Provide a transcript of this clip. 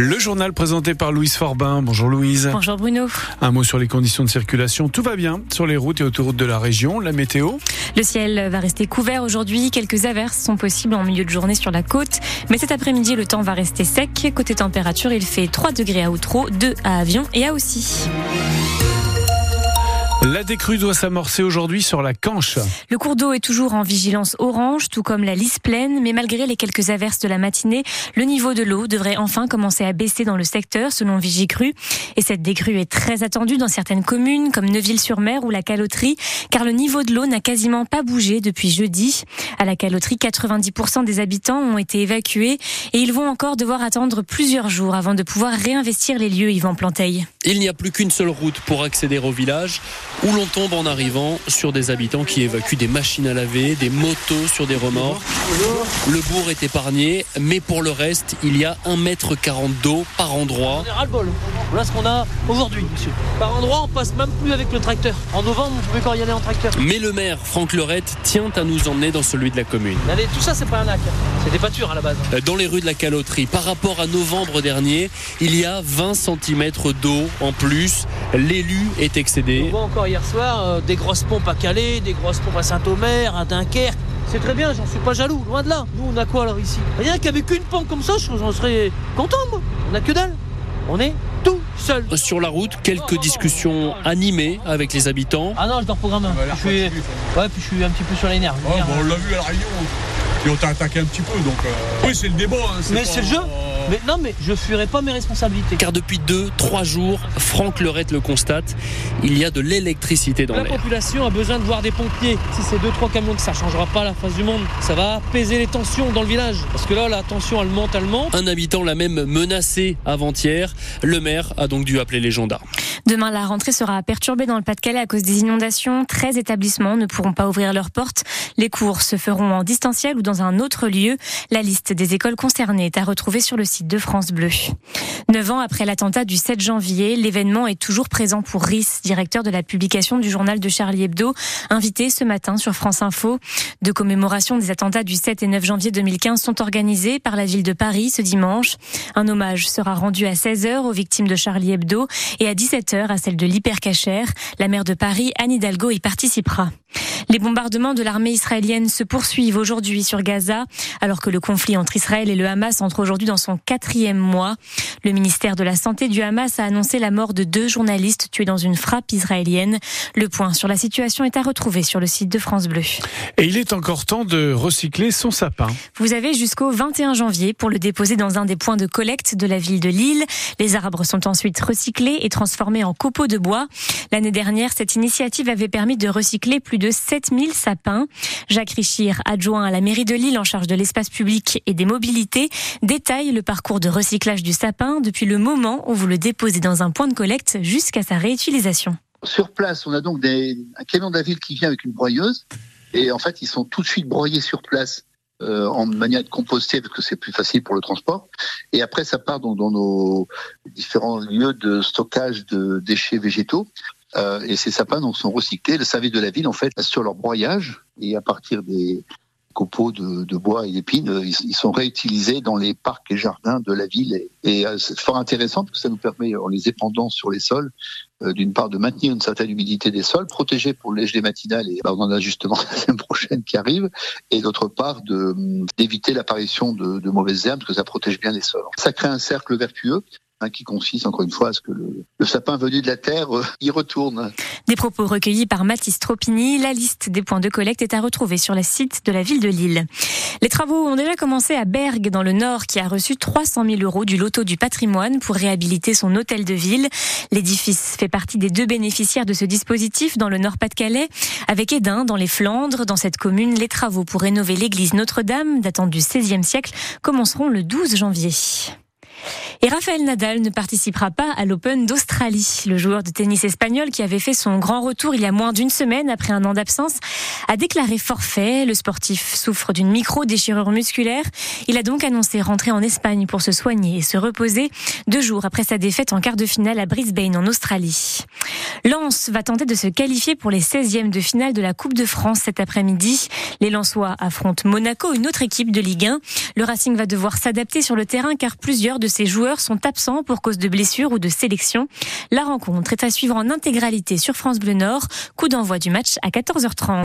Le journal présenté par Louise Forbin. Bonjour Louise. Bonjour Bruno. Un mot sur les conditions de circulation. Tout va bien sur les routes et autoroutes de la région. La météo Le ciel va rester couvert aujourd'hui. Quelques averses sont possibles en milieu de journée sur la côte. Mais cet après-midi, le temps va rester sec. Côté température, il fait 3 degrés à Outreau, 2 à Avion et à Aussi. La décrue doit s'amorcer aujourd'hui sur la Canche. Le cours d'eau est toujours en vigilance orange, tout comme la lisse pleine, mais malgré les quelques averses de la matinée, le niveau de l'eau devrait enfin commencer à baisser dans le secteur, selon Vigicru. Et cette décrue est très attendue dans certaines communes, comme Neuville-sur-Mer ou la Caloterie, car le niveau de l'eau n'a quasiment pas bougé depuis jeudi. À la Caloterie, 90% des habitants ont été évacués et ils vont encore devoir attendre plusieurs jours avant de pouvoir réinvestir les lieux, Yvan Planteil. Il n'y a plus qu'une seule route pour accéder au village où l'on tombe en arrivant sur des habitants qui évacuent des machines à laver, des motos sur des remords. Le bourg est épargné, mais pour le reste, il y a 1m40 d'eau par endroit. On est ras-le-bol. Voilà ce qu'on a aujourd'hui, monsieur. Par endroit, on passe même plus avec le tracteur. En novembre, vous pouvez encore y aller en tracteur. Mais le maire, Franck Lorette, tient à nous emmener dans celui de la commune. Allez, tout ça, c'est pas un lac. C'est des pâtures à la base. Dans les rues de la Caloterie, par rapport à novembre dernier, il y a 20 cm d'eau en plus. L'élu est excédé. On voit encore hier soir euh, des grosses pompes à Calais, des grosses pompes à Saint-Omer, à Dunkerque. C'est très bien, j'en suis pas jaloux, loin de là. Nous, on a quoi alors ici? Rien qu'avec une pompe comme ça, j'en serais content, moi. On a que dalle. On est tout seul. Sur la route, quelques discussions animées avec les habitants. Ah non, je dors programme. je suis... Ouais, puis je suis un petit peu sur les nerfs. Ouais, bon, on l'a vu à la Réunion. Et on t'a attaqué un petit peu, donc. Euh... Oui, c'est le débat. Hein, Mais c'est le jeu. Mais non, mais je fuirai pas mes responsabilités. Car depuis deux, trois jours, Franck Lerette le constate, il y a de l'électricité dans La l'air. population a besoin de voir des pompiers. Si c'est deux, trois camions, que ça changera pas la face du monde. Ça va apaiser les tensions dans le village. Parce que là, la tension, elle monte, elle monte. Un habitant l'a même menacé avant-hier. Le maire a donc dû appeler les gendarmes. Demain, la rentrée sera perturbée dans le Pas-de-Calais à cause des inondations. 13 établissements ne pourront pas ouvrir leurs portes. Les cours se feront en distanciel ou dans un autre lieu. La liste des écoles concernées est à retrouver sur le site de France Bleu. Neuf ans après l'attentat du 7 janvier, l'événement est toujours présent pour Rhys, directeur de la publication du journal de Charlie Hebdo, invité ce matin sur France Info. Deux commémorations des attentats du 7 et 9 janvier 2015 sont organisées par la ville de Paris ce dimanche. Un hommage sera rendu à 16h aux victimes de Charlie Hebdo et à 17h à celle de l'hypercachère. La maire de Paris, Anne Hidalgo, y participera. Les bombardements de l'armée israélienne se poursuivent aujourd'hui sur Gaza, alors que le conflit entre Israël et le Hamas entre aujourd'hui dans son quatrième mois. Le ministère de la Santé du Hamas a annoncé la mort de deux journalistes tués dans une frappe israélienne. Le point sur la situation est à retrouver sur le site de France Bleu. Et il est encore temps de recycler son sapin. Vous avez jusqu'au 21 janvier pour le déposer dans un des points de collecte de la ville de Lille. Les arbres sont ensuite recyclés et transformés en copeaux de bois. L'année dernière, cette initiative avait permis de recycler plus de 7000 sapins. Jacques Richir, adjoint à la mairie de Lille en charge de l'espace public et des mobilités, détaille le parcours de recyclage du sapin depuis le moment où vous le déposez dans un point de collecte jusqu'à sa réutilisation. Sur place, on a donc des, un camion de la ville qui vient avec une broyeuse et en fait, ils sont tout de suite broyés sur place euh, en manière de composter parce que c'est plus facile pour le transport. Et après, ça part dans nos différents lieux de stockage de déchets végétaux. Euh, et ces sapins donc sont recyclés. Le service de la ville en fait sur leur broyage et à partir des copeaux de, bois et d'épines, ils, ils, sont réutilisés dans les parcs et jardins de la ville. Et, euh, c'est fort intéressant parce que ça nous permet, en les épandant sur les sols, euh, d'une part de maintenir une certaine humidité des sols, protéger pour le gelée matinale et bah, on en a justement la semaine prochaine qui arrive, et d'autre part d'éviter l'apparition de, de mauvaises herbes parce que ça protège bien les sols. Ça crée un cercle vertueux Hein, qui consiste encore une fois à ce que le, sapin venu de la terre euh, y retourne. Des propos recueillis par Mathis Tropini. La liste des points de collecte est à retrouver sur le site de la ville de Lille. Les travaux ont déjà commencé à Bergue, dans le Nord, qui a reçu 300 000 euros du loto du patrimoine pour réhabiliter son hôtel de ville. L'édifice fait partie des deux bénéficiaires de ce dispositif dans le Nord-Pas-de-Calais. Avec Edin, dans les Flandres, dans cette commune, les travaux pour rénover l'église Notre-Dame, datant du XVIe siècle, commenceront le 12 janvier. Et Rafael Nadal ne participera pas à l'Open d'Australie. Le joueur de tennis espagnol qui avait fait son grand retour il y a moins d'une semaine après un an d'absence a déclaré forfait. Le sportif souffre d'une micro-déchirure musculaire. Il a donc annoncé rentrer en Espagne pour se soigner et se reposer deux jours après sa défaite en quart de finale à Brisbane en Australie. Lens va tenter de se qualifier pour les 16e de finale de la Coupe de France cet après-midi. Les Lensois affrontent Monaco, une autre équipe de Ligue 1. Le Racing va devoir s'adapter sur le terrain car plusieurs de ses joueurs sont absents pour cause de blessures ou de sélection. La rencontre est à suivre en intégralité sur France Bleu Nord. Coup d'envoi du match à 14h30.